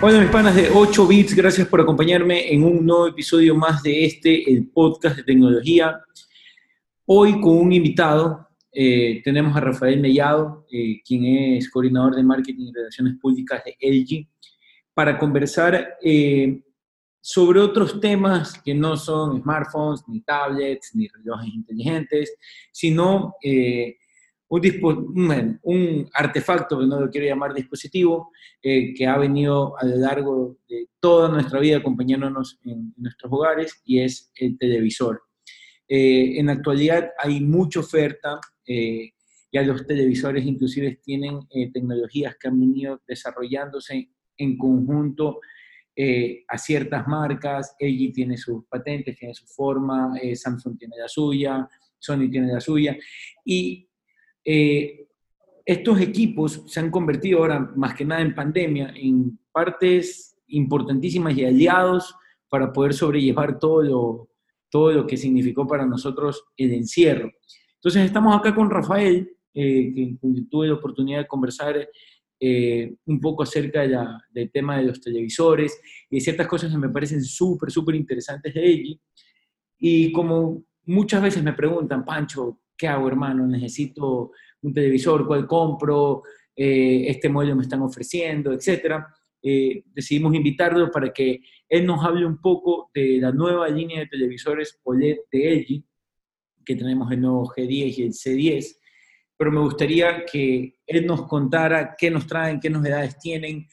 Hola mis panas de 8 bits, gracias por acompañarme en un nuevo episodio más de este, el podcast de tecnología. Hoy con un invitado, eh, tenemos a Rafael Mellado, eh, quien es coordinador de marketing y relaciones públicas de LG, para conversar eh, sobre otros temas que no son smartphones, ni tablets, ni relojes inteligentes, sino un, artefacto, que no lo quiero llamar dispositivo, eh, que ha venido a lo largo de toda nuestra vida acompañándonos en, nuestros hogares y es el televisor. Eh, en la actualidad hay mucha oferta, eh, ya los televisores inclusive tienen tecnologías que han venido desarrollándose en conjunto a ciertas marcas, LG tiene sus patentes, tiene su forma, Samsung tiene la suya, Sony tiene la suya, y eh, estos equipos se han convertido ahora, más que nada en pandemia, en partes importantísimas y aliados para poder sobrellevar todo lo, todo lo que significó para nosotros el encierro. Entonces estamos acá con Rafael, eh, que tuve la oportunidad de conversar eh, un poco acerca del tema de los televisores y de ciertas cosas que me parecen súper, súper interesantes de él. Y como muchas veces me preguntan, Pancho, ¿qué hago, hermano? Necesito un televisor, ¿cuál compro? Eh, este modelo me están ofreciendo, etcétera. Eh, decidimos invitarlo para que él nos hable un poco de la nueva línea de televisores OLED de LG, que tenemos el nuevo G10 y el C10, pero me gustaría que él nos contara qué nos traen, qué novedades tienen,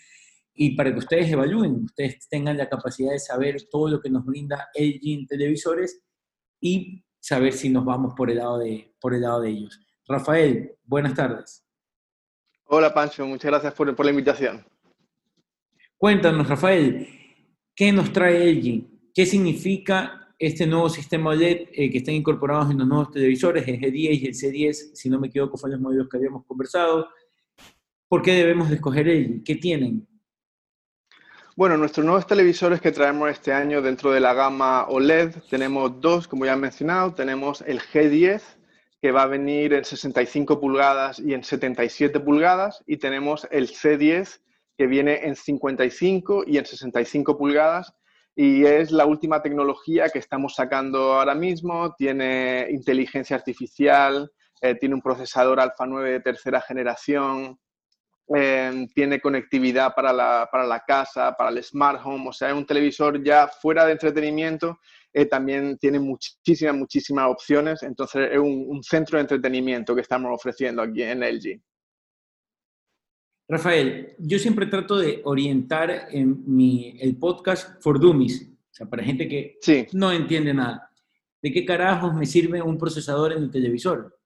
y para que ustedes evalúen, ustedes tengan la capacidad de saber todo lo que nos brinda LG en televisores y saber si nos vamos por el lado de, por el lado de ellos. Rafael, buenas tardes. Hola Pancho, muchas gracias por, por la invitación. Cuéntanos, Rafael, ¿qué nos trae LG? ¿Qué significa este nuevo sistema OLED eh, que están incorporados en los nuevos televisores, el G10 y el C10, si no me equivoco, fueron los modelos que habíamos conversado? ¿Por qué debemos de escoger LG? ¿Qué tienen? Bueno, nuestros nuevos televisores que traemos este año dentro de la gama OLED, tenemos dos, como ya he mencionado, tenemos el G10, que va a venir en 65 pulgadas y en 77 pulgadas, y tenemos el C10, que viene en 55 y en 65 pulgadas, y es la última tecnología que estamos sacando ahora mismo, tiene inteligencia artificial, eh, tiene un procesador Alpha 9 de tercera generación, Em, tiene conectividad para la, para la, casa, para el smart home, o sea, es un televisor ya fuera de entretenimiento, eh, también tiene muchísimas, muchísimas opciones, entonces es un, centro de entretenimiento que estamos ofreciendo aquí en LG. Rafael, yo siempre trato de orientar en mi, el podcast for dummies, o sea, para gente que no entiende nada. ¿De qué carajos me sirve un procesador en el televisor?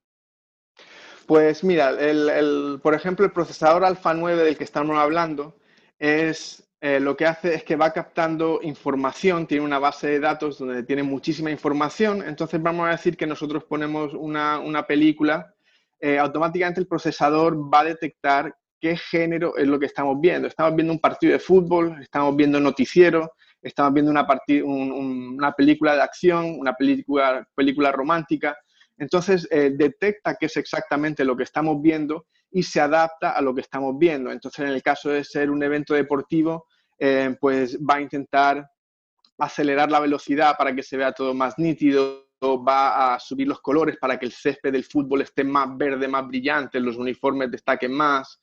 Pues mira, el, por ejemplo, el procesador Alpha 9 del que estamos hablando es eh, lo que hace es que va captando información, tiene una base de datos donde tiene muchísima información, entonces vamos a decir que nosotros ponemos una, película, eh, automáticamente el procesador va a detectar qué género es lo que estamos viendo. Estamos viendo un partido de fútbol, estamos viendo noticiero, estamos viendo una, una película de acción, una película, película romántica. Entonces, eh, detecta qué es exactamente lo que estamos viendo y se adapta a lo que estamos viendo. Entonces, en el caso de ser un evento deportivo, eh, pues va a intentar acelerar la velocidad para que se vea todo más nítido, va a subir los colores para que el césped del fútbol esté más verde, más brillante, los uniformes destaquen más.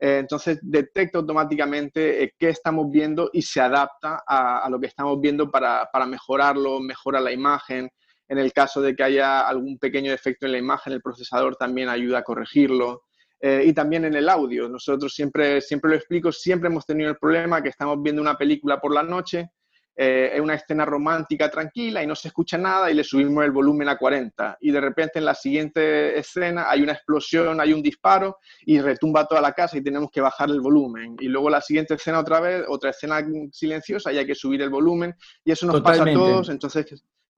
Eh, entonces detecta automáticamente qué estamos viendo y se adapta a, lo que estamos viendo para, para mejorarlo, mejora la imagen, en el caso de que haya algún pequeño defecto en la imagen, el procesador también ayuda a corregirlo. Eh, y también en el audio. Nosotros siempre, siempre lo explico, siempre hemos tenido el problema que estamos viendo una película por la noche, eh, es una escena romántica tranquila y no se escucha nada y le subimos el volumen a 40. Y de repente en la siguiente escena hay una explosión, hay un disparo y retumba toda la casa y tenemos que bajar el volumen. Y luego la siguiente escena otra vez, otra escena silenciosa y hay que subir el volumen. Y eso nos pasa a todos. Entonces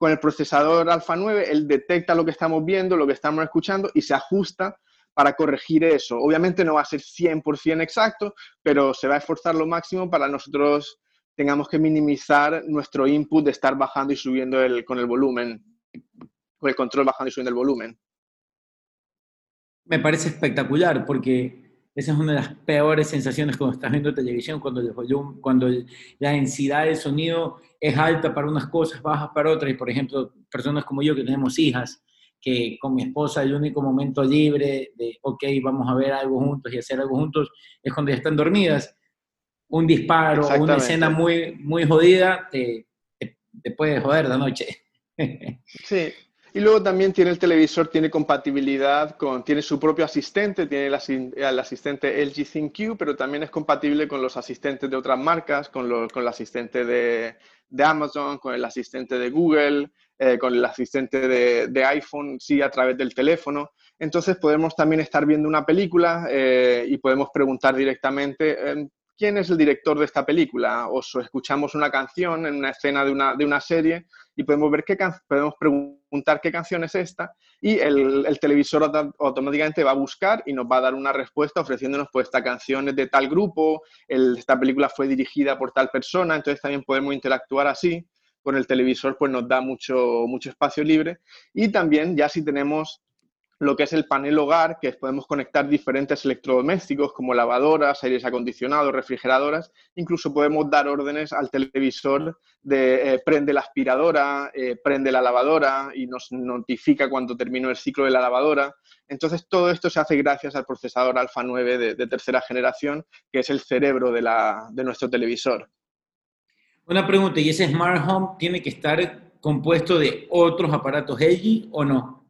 con el procesador Alpha 9, él detecta lo que estamos viendo, lo que estamos escuchando y se ajusta para corregir eso. Obviamente no va a ser 100% exacto, pero se va a esforzar lo máximo para nosotros tengamos que minimizar nuestro input de estar bajando y subiendo con el volumen, con el control bajando y subiendo el volumen. Me parece espectacular porque esa es una de las peores sensaciones cuando estás viendo televisión, cuando el cuando la densidad del sonido es alta para unas cosas, baja para otras. Y por ejemplo, personas como yo que tenemos hijas, que con mi esposa el único momento libre de, ok, vamos a ver algo juntos y hacer algo juntos, es cuando ya están dormidas. Un disparo una escena muy, muy jodida te, te, puede joder la noche. Sí, y luego también tiene el televisor, tiene compatibilidad con, tiene su propio asistente, tiene el, asistente LG ThinQ, pero también es compatible con los asistentes de otras marcas, con, con el asistente de, de, Amazon, con el asistente de Google, eh, con el asistente de, iPhone, sí, a través del teléfono. Entonces podemos también estar viendo una película eh, y podemos preguntar directamente em, quién es el director de esta película o escuchamos una canción en una escena de una, de una serie y podemos ver qué podemos preguntar qué canción es esta y el, el, televisor automáticamente va a buscar y nos va a dar una respuesta ofreciéndonos pues esta canción es de tal grupo, esta película fue dirigida por tal persona, entonces también podemos interactuar así con el televisor pues nos da mucho, mucho espacio libre. Y también ya si tenemos lo que es el panel hogar, que podemos conectar diferentes electrodomésticos como lavadoras, aires acondicionados, refrigeradoras, incluso podemos dar órdenes al televisor de eh, prende la aspiradora, eh, prende la lavadora y nos notifica cuando terminó el ciclo de la lavadora. Entonces todo esto se hace gracias al procesador Alpha 9 de, tercera generación, que es el cerebro de, de nuestro televisor. Una pregunta, ¿y ese Smart Home tiene que estar compuesto de otros aparatos LG o no?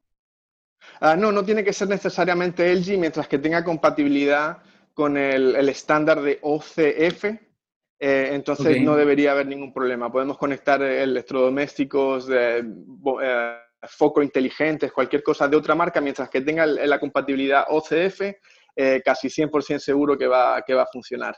Ah, no, no tiene que ser necesariamente LG mientras que tenga compatibilidad con el, estándar de OCF. Eh, entonces no debería haber ningún problema. Podemos conectar electrodomésticos, eh, foco inteligentes, cualquier cosa de otra marca, mientras que tenga la compatibilidad OCF, eh, casi 100% seguro que va, que va a funcionar.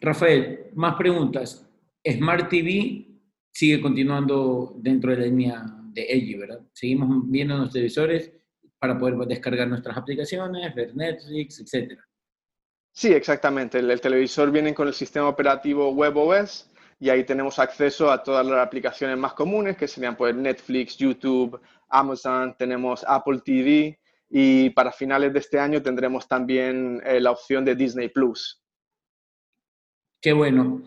Rafael, más preguntas. Smart TV sigue continuando dentro de la línea de LG, ¿verdad? Seguimos viendo los televisores para poder descargar nuestras aplicaciones, ver Netflix, etc. Sí, exactamente. El, televisor viene con el sistema operativo WebOS y ahí tenemos acceso a todas las aplicaciones más comunes, que serían pues, Netflix, YouTube, Amazon, tenemos Apple TV y para finales de este año tendremos también eh, la opción de Disney Plus. Qué bueno.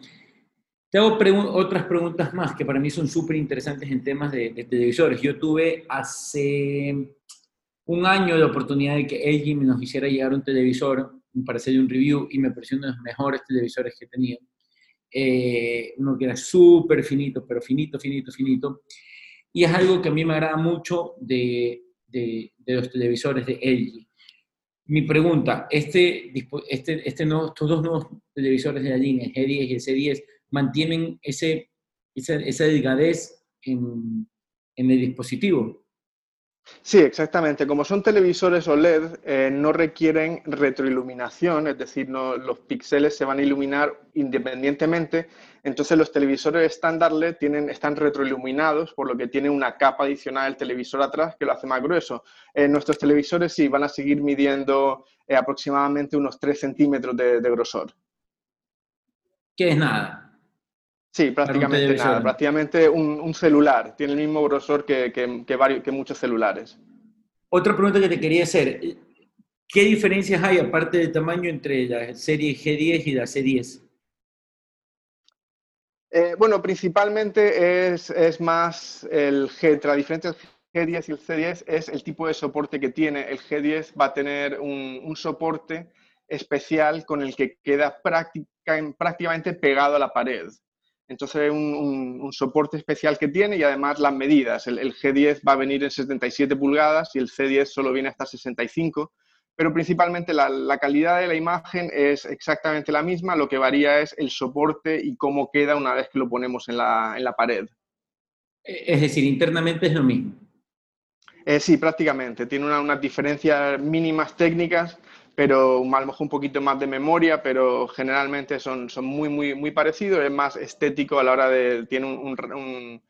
Te hago otras preguntas más que para mí son súper interesantes en temas de, televisores. Yo tuve hace un año la oportunidad de que LG nos hiciera llegar un televisor para hacer un review y me pareció uno de los mejores televisores que he tenido. Eh, uno que era súper finito, pero finito, finito, finito. Y es algo que a mí me agrada mucho de, de, los televisores de LG. Mi pregunta, este, este, este estos dos nuevos televisores de la línea, el G10 y el C10, mantienen ese, esa, esa delgadez en, en el dispositivo. Sí, exactamente. Como son televisores OLED, eh, no requieren retroiluminación, es decir, no, los píxeles se van a iluminar independientemente. Entonces, los televisores estándar LED tienen, están retroiluminados, por lo que tiene una capa adicional del televisor atrás que lo hace más grueso. Eh, nuestros televisores sí van a seguir midiendo eh, aproximadamente unos 3 centímetros de, de grosor. ¿Qué es nada? Sí, prácticamente nada, prácticamente un, celular, tiene el mismo grosor que, que, muchos celulares. Otra pregunta que te quería hacer, ¿qué diferencias hay aparte del tamaño entre la serie G10 y la C10? Eh, bueno, principalmente es, más el G, la diferencia entre el G10 y el C10 es el tipo de soporte que tiene. El G10 va a tener un, un soporte especial con el que queda prácticamente pegado a la pared. Entonces, un, un, soporte especial que tiene y además las medidas. El, G10 va a venir en 77 pulgadas y el C10 solo viene hasta 65, pero principalmente la, calidad de la imagen es exactamente la misma, lo que varía es el soporte y cómo queda una vez que lo ponemos en la, en la pared. Es decir, internamente es lo mismo. Eh, sí, prácticamente. Tiene unas diferencias mínimas técnicas, pero a lo mejor un poquito más de memoria, pero generalmente son, son muy, muy, muy parecidos. Es más estético a la hora de. Tiene un,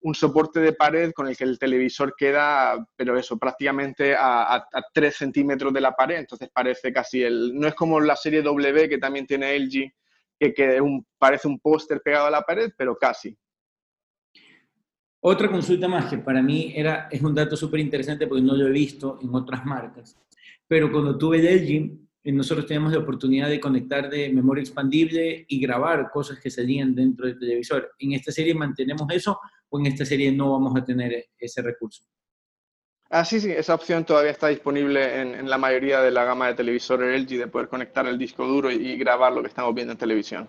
un, soporte de pared con el que el televisor queda, pero eso, prácticamente a, a, 3 centímetros de la pared. Entonces parece casi el. No es como la serie W que también tiene LG, que, que parece un póster pegado a la pared, pero casi. Otra consulta más que para mí era, es un dato súper interesante porque no lo he visto en otras marcas pero cuando tuve el LG, nosotros tenemos la oportunidad de conectar de memoria expandible y grabar cosas que salían dentro del televisor. ¿En esta serie mantenemos eso o en esta serie no vamos a tener ese recurso? Ah, sí, sí, esa opción todavía está disponible en, la mayoría de la gama de televisores LG de poder conectar el disco duro y, grabar lo que estamos viendo en televisión.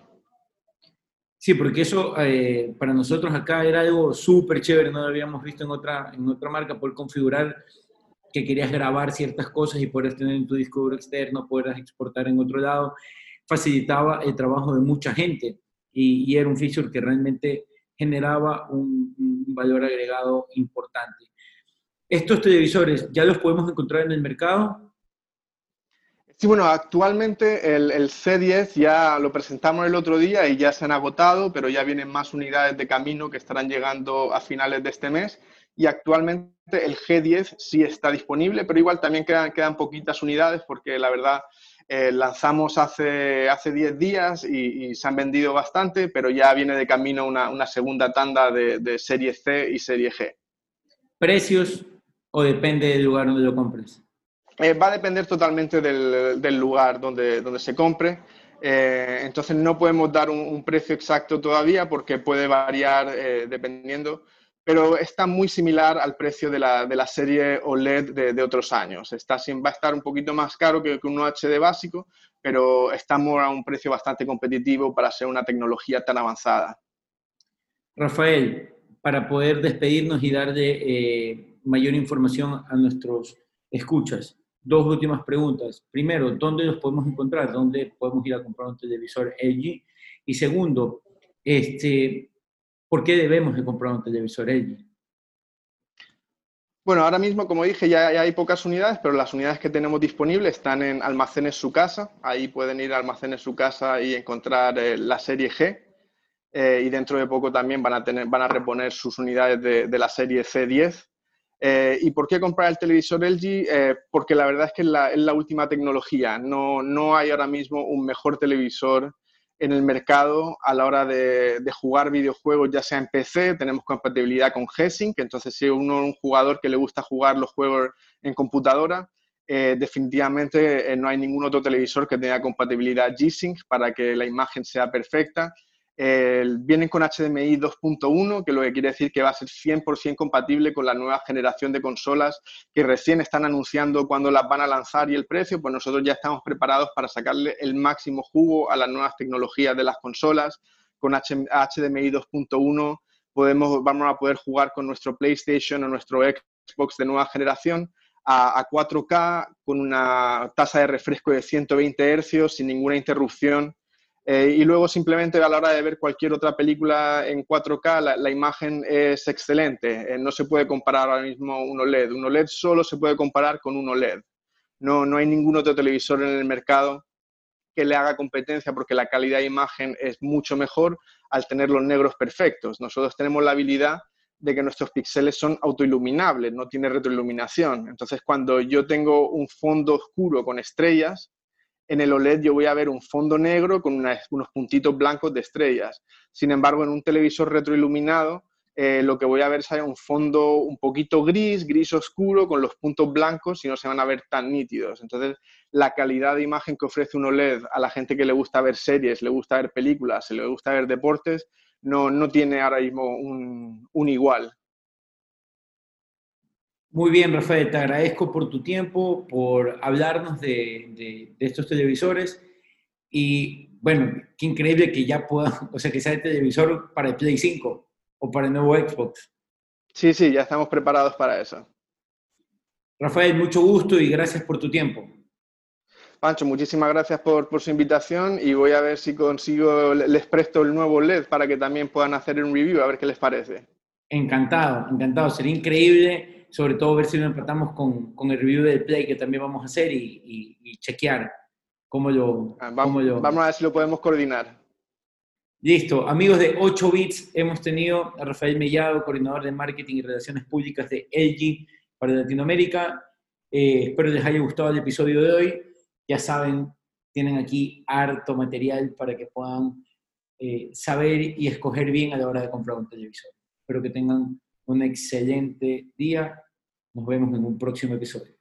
Sí, porque eso eh, para nosotros acá era algo súper chévere, no lo habíamos visto en otra, en otra marca, poder configurar que querías grabar ciertas cosas y poder tener en tu disco duro externo, poder exportar en otro lado, facilitaba el trabajo de mucha gente y, era un feature que realmente generaba un, valor agregado importante. ¿Estos televisores ya los podemos encontrar en el mercado? Sí, bueno, actualmente el, el, C10 ya lo presentamos el otro día y ya se han agotado, pero ya vienen más unidades de camino que estarán llegando a finales de este mes y actualmente el G10 sí está disponible, pero igual también quedan, quedan poquitas unidades porque la verdad eh, lanzamos hace, hace 10 días y, se han vendido bastante, pero ya viene de camino una, segunda tanda de, serie C y serie G. ¿Precios o depende del lugar donde lo compres? Eh, va a depender totalmente del, lugar donde, donde se compre. Eh, entonces no podemos dar un, precio exacto todavía porque puede variar dependiendo pero está muy similar al precio de la, de la serie OLED de, de, otros años. Está, va a estar un poquito más caro que, un HD básico, pero estamos a un precio bastante competitivo para ser una tecnología tan avanzada. Rafael, para poder despedirnos y darle eh, mayor información a nuestros escuchas, dos últimas preguntas. Primero, ¿dónde los podemos encontrar? ¿Dónde podemos ir a comprar un televisor LG? Y segundo, este, ¿Por qué debemos de comprar un televisor LG? Bueno, ahora mismo, como dije, ya, hay pocas unidades, pero las unidades que tenemos disponibles están en Almacenes Su Casa. Ahí pueden ir a Almacenes Su Casa y encontrar eh, la serie G. Eh, y dentro de poco también van a, tener, van a reponer sus unidades de, la serie C10. Eh, ¿Y por qué comprar el televisor LG? porque la verdad es que es la, es la última tecnología. No, no hay ahora mismo un mejor televisor en el mercado a la hora de, jugar videojuegos, ya sea en PC, tenemos compatibilidad con G-Sync, entonces si uno es un jugador que le gusta jugar los juegos en computadora, eh, definitivamente eh, no hay ningún otro televisor que tenga compatibilidad G-Sync para que la imagen sea perfecta vienen con HDMI 2.1, que lo que quiere decir que va a ser 100% compatible con la nueva generación de consolas que recién están anunciando cuándo las van a lanzar y el precio, pues nosotros ya estamos preparados para sacarle el máximo jugo a las nuevas tecnologías de las consolas. Con HDMI 2.1 podemos, vamos a poder jugar con nuestro PlayStation o nuestro Xbox de nueva generación a, a 4K con una tasa de refresco de 120 Hz sin ninguna interrupción eh, y luego simplemente a la hora de ver cualquier otra película en 4K, la, imagen es excelente. Eh, no se puede comparar ahora mismo un OLED. Un OLED solo se puede comparar con un OLED. No, no hay ningún otro televisor en el mercado que le haga competencia porque la calidad de imagen es mucho mejor al tener los negros perfectos. Nosotros tenemos la habilidad de que nuestros píxeles son autoiluminables, no tiene retroiluminación. Entonces, cuando yo tengo un fondo oscuro con estrellas, en el OLED yo voy a ver un fondo negro con unos puntitos blancos de estrellas. Sin embargo, en un televisor retroiluminado, eh, lo que voy a ver es un fondo un poquito gris, gris oscuro, con los puntos blancos y no se van a ver tan nítidos. Entonces, la calidad de imagen que ofrece un OLED a la gente que le gusta ver series, le gusta ver películas, le gusta ver deportes, no, no tiene ahora mismo un, un igual. Muy bien, Rafael, te agradezco por tu tiempo, por hablarnos de, estos televisores y bueno, qué increíble que ya pueda, o sea, que sea el televisor para el Play 5 o para el nuevo Xbox. Sí, sí, ya estamos preparados para eso. Rafael, mucho gusto y gracias por tu tiempo. Pancho, muchísimas gracias por, por, su invitación y voy a ver si consigo, les presto el nuevo LED para que también puedan hacer un review, a ver qué les parece. Encantado, encantado. Sería increíble sobre todo ver si lo empatamos con, con el review del Play que también vamos a hacer y, y, chequear cómo lo, ah, vamos, vamos a ver si lo podemos coordinar. Listo, amigos de 8 bits, hemos tenido a Rafael Mellado, coordinador de marketing y relaciones públicas de LG para Latinoamérica. Eh, espero les haya gustado el episodio de hoy. Ya saben, tienen aquí harto material para que puedan eh, saber y escoger bien a la hora de comprar un televisor. Espero que tengan un excelente día. Nos vemos en un próximo episodio.